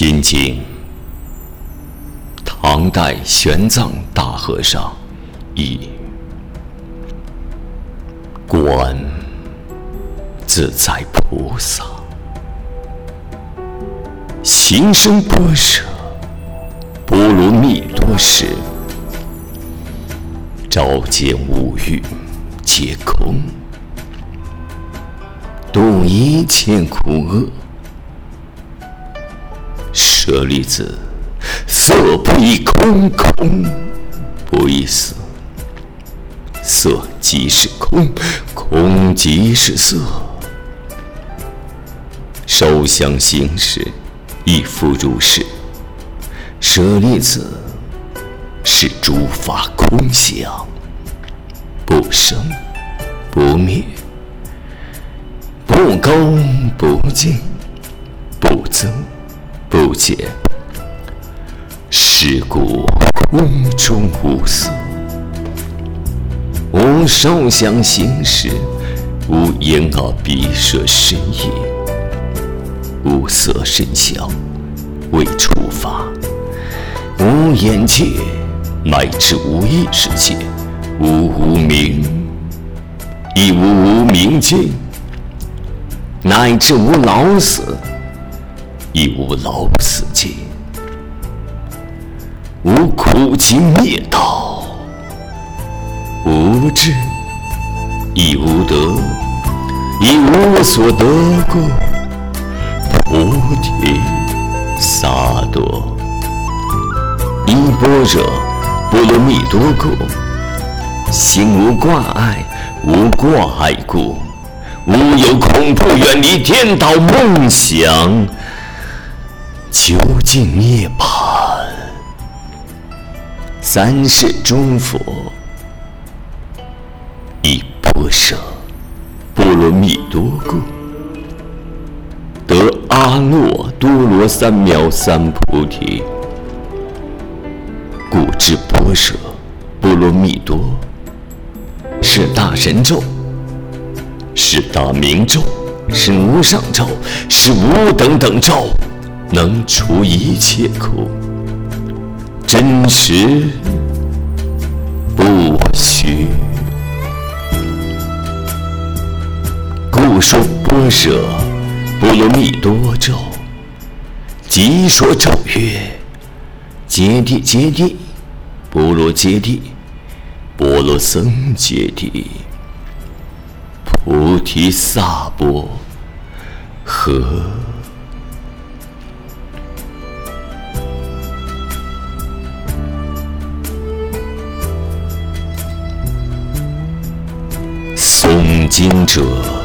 心经，唐代玄奘大和尚译。观自在菩萨，行深般若波罗蜜多时，照见五蕴皆空，度一切苦厄。舍利子，色不异空，空不异色，色即是空，空即是色。受想行识，亦复如是。舍利子，是诸法空相，不生不灭，不高不净，不增。不解，是故空中无色，无受想行识，无眼耳鼻舌身意，无色声香味触法，无眼界，乃至无意识界，无无明，亦无无明尽，乃至无老死。亦无老死尽，无苦集灭道，无智，亦无得，亦无所得故。菩提萨埵，依般若波罗蜜多故，心无挂碍，无挂碍故，无有恐怖，远离颠倒梦想。究竟涅槃，三世诸佛以般若波罗蜜多故，得阿耨多罗三藐三菩提。故知般若波罗蜜多是大神咒，是大明咒，是无上咒，是无等等咒。能除一切苦，真实不虚。故说般若波罗蜜多咒，即说咒曰：揭谛揭谛，波罗揭谛，波罗僧揭谛，菩提萨婆诃。经者。